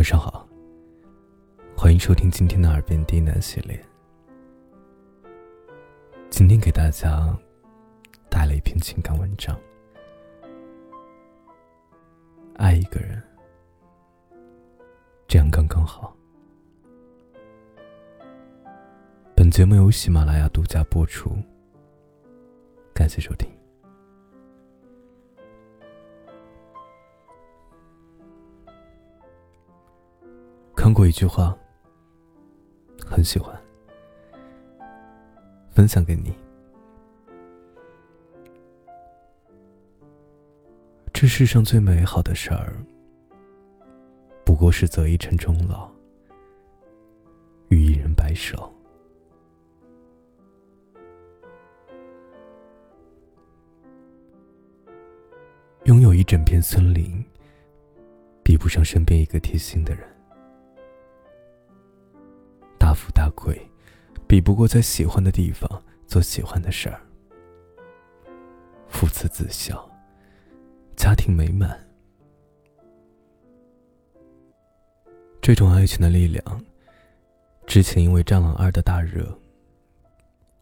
晚上好，欢迎收听今天的耳边低喃系列。今天给大家带来一篇情感文章。爱一个人，这样刚刚好。本节目由喜马拉雅独家播出，感谢收听。看过一句话，很喜欢，分享给你。这世上最美好的事儿，不过是择一城终老，与一人白首。拥有一整片森林，比不上身边一个贴心的人。大富大贵，比不过在喜欢的地方做喜欢的事儿。父慈子孝，家庭美满。这种爱情的力量，之前因为《战狼二》的大热，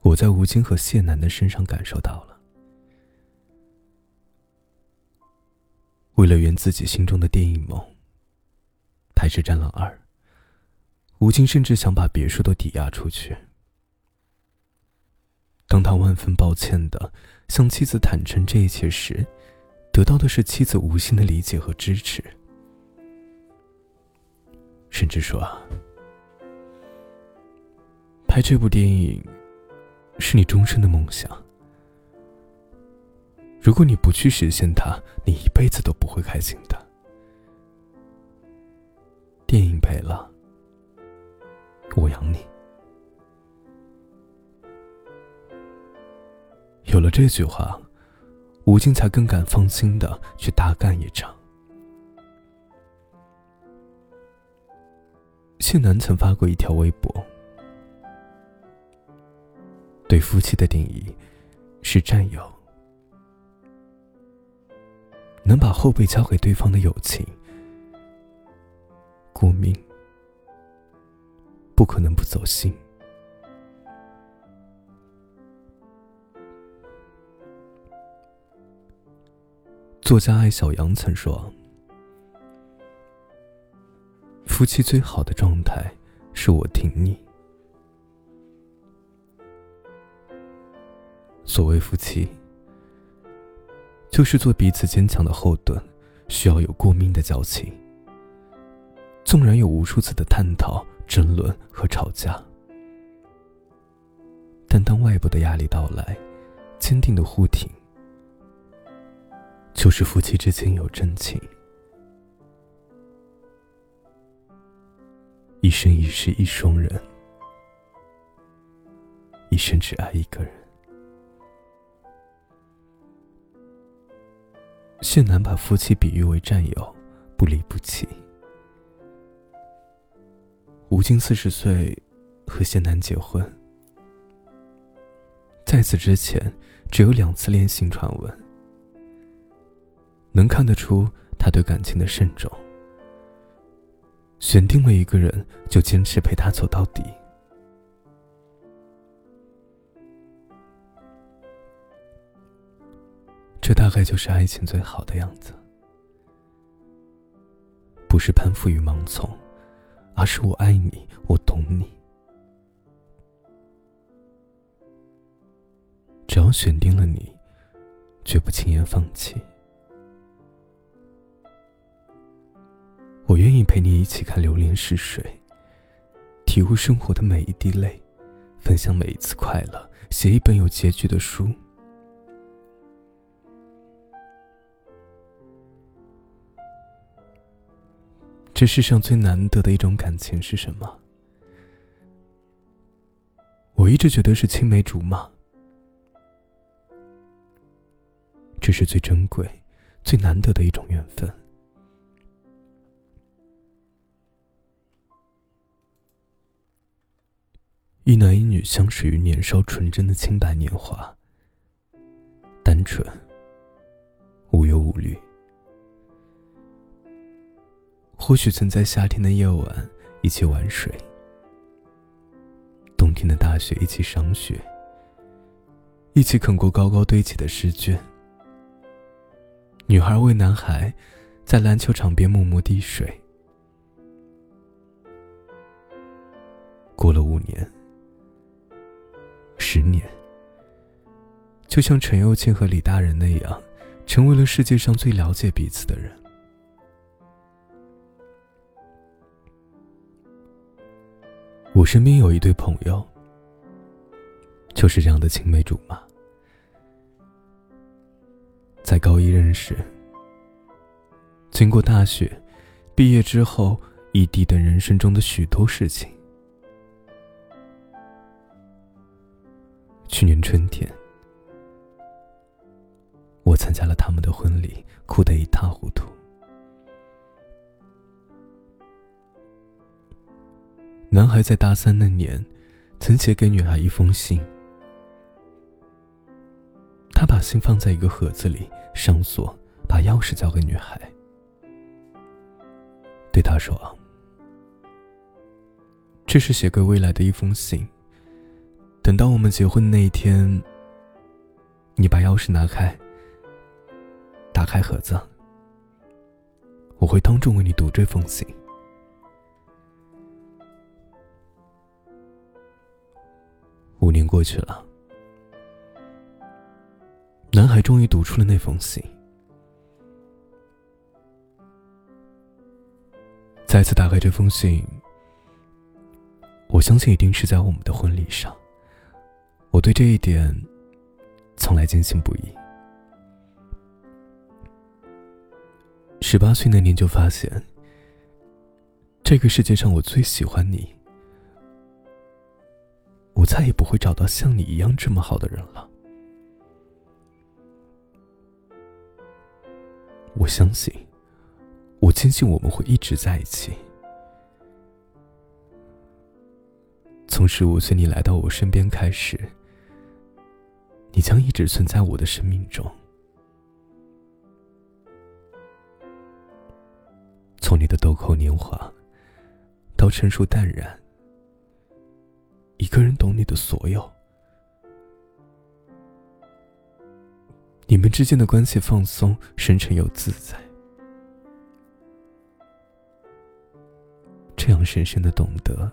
我在吴京和谢楠的身上感受到了。为了圆自己心中的电影梦，拍摄《战狼二》。吴京甚至想把别墅都抵押出去。当他万分抱歉的向妻子坦诚这一切时，得到的是妻子无心的理解和支持，甚至说：“拍这部电影是你终身的梦想。如果你不去实现它，你一辈子都不会开心的。”电影赔了。我养你。有了这句话，吴京才更敢放心的去大干一场。谢楠曾发过一条微博，对夫妻的定义是战友，能把后背交给对方的友情，顾名。不可能不走心。作家艾小阳曾说：“夫妻最好的状态是我挺你。所谓夫妻，就是做彼此坚强的后盾，需要有过命的交情。纵然有无数次的探讨。”争论和吵架，但当外部的压力到来，坚定的护挺，就是夫妻之间有真情。一生一世一双人，一生只爱一个人。谢楠把夫妻比喻为战友，不离不弃。吴京四十岁，和谢楠结婚。在此之前，只有两次恋情传闻，能看得出他对感情的慎重。选定了一个人，就坚持陪他走到底。这大概就是爱情最好的样子，不是攀附与盲从。而是我爱你，我懂你。只要选定了你，绝不轻言放弃。我愿意陪你一起看流年逝水，体悟生活的每一滴泪，分享每一次快乐，写一本有结局的书。这世上最难得的一种感情是什么？我一直觉得是青梅竹马，这是最珍贵、最难得的一种缘分。一男一女相识于年少纯真的清白年华，单纯，无忧无虑。或许曾在夏天的夜晚一起玩水，冬天的大雪一起赏雪，一起啃过高高堆起的试卷。女孩为男孩在篮球场边默默滴水。过了五年、十年，就像陈幼庆和李大人那样，成为了世界上最了解彼此的人。我身边有一对朋友，就是这样的青梅竹马，在高一认识，经过大学，毕业之后异地等人生中的许多事情。去年春天，我参加了他们的婚礼，哭得一塌糊涂。男孩在大三那年，曾写给女孩一封信。他把信放在一个盒子里，上锁，把钥匙交给女孩，对她说：“这是写给未来的一封信。等到我们结婚那一天，你把钥匙拿开，打开盒子，我会当众为你读这封信。”五年过去了，男孩终于读出了那封信。再次打开这封信，我相信一定是在我们的婚礼上。我对这一点从来坚信不疑。十八岁那年就发现，这个世界上我最喜欢你。我再也不会找到像你一样这么好的人了。我相信，我坚信我们会一直在一起。从十五岁你来到我身边开始，你将一直存在我的生命中。从你的豆蔻年华，到成熟淡然。一个人懂你的所有，你们之间的关系放松、深沉又自在，这样深深的懂得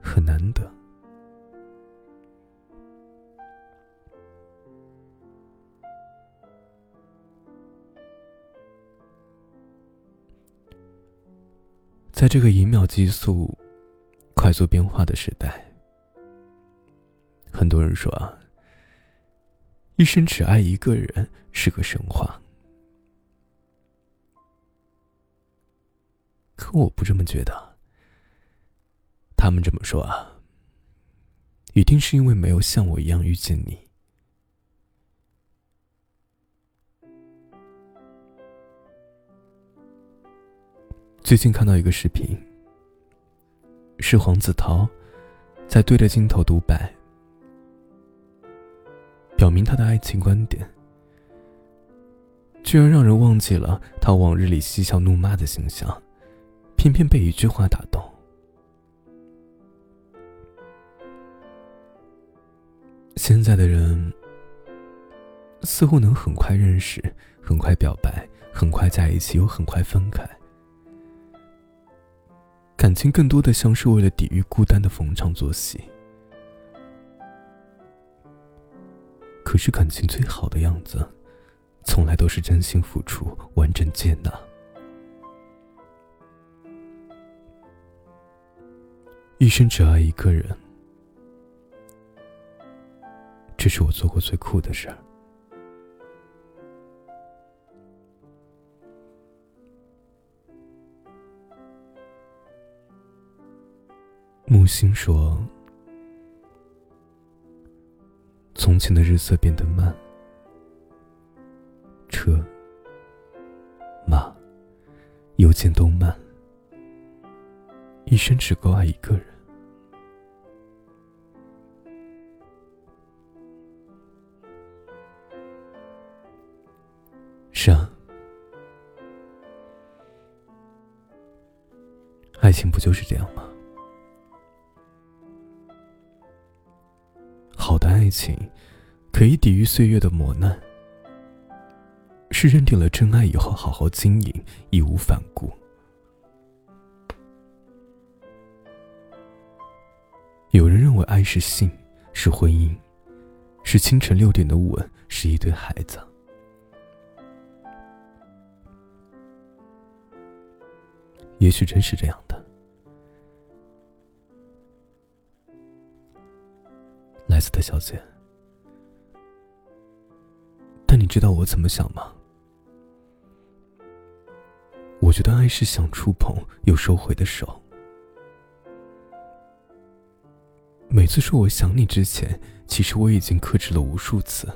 很难得。在这个以秒计速。快速变化的时代，很多人说啊，一生只爱一个人是个神话。可我不这么觉得。他们这么说啊，一定是因为没有像我一样遇见你。最近看到一个视频。是黄子韬在对着镜头独白，表明他的爱情观点，居然让人忘记了他往日里嬉笑怒骂的形象，偏偏被一句话打动。现在的人似乎能很快认识，很快表白，很快在一起，又很快分开。感情更多的像是为了抵御孤单的逢场作戏，可是感情最好的样子，从来都是真心付出、完整接纳。一生只爱一个人，这是我做过最酷的事儿。木心说：“从前的日色变得慢，车、马、邮件都慢，一生只够爱一个人。是啊，爱情不就是这样吗？的爱情，可以抵御岁月的磨难，是认定了真爱以后好好经营，义无反顾。有人认为爱是性，是婚姻，是清晨六点的吻，是一堆孩子。也许真是这样的。小姐，但你知道我怎么想吗？我觉得爱是想触碰又收回的手。每次说我想你之前，其实我已经克制了无数次。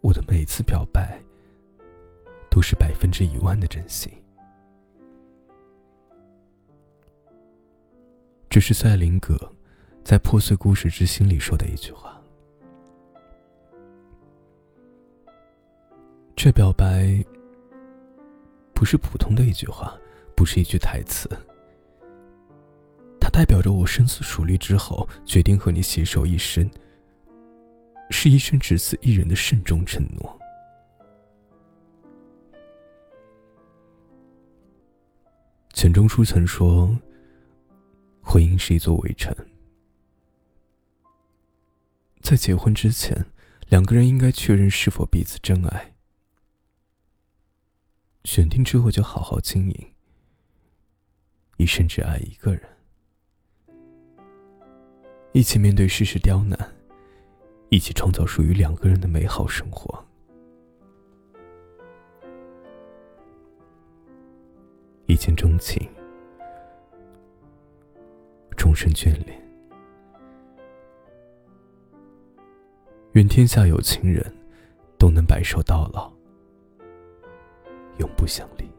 我的每次表白。都是百分之一万的真心。这是塞林格在《破碎故事之心》里说的一句话。这表白不是普通的一句话，不是一句台词，它代表着我深思熟虑之后决定和你携手一生，是一生只此一人的慎重承诺。钱钟书曾说：“婚姻是一座围城，在结婚之前，两个人应该确认是否彼此真爱。选定之后就好好经营，一生只爱一个人，一起面对世事刁难，一起创造属于两个人的美好生活。”一见钟情，生眷恋。愿天下有情人，都能白首到老，永不相离。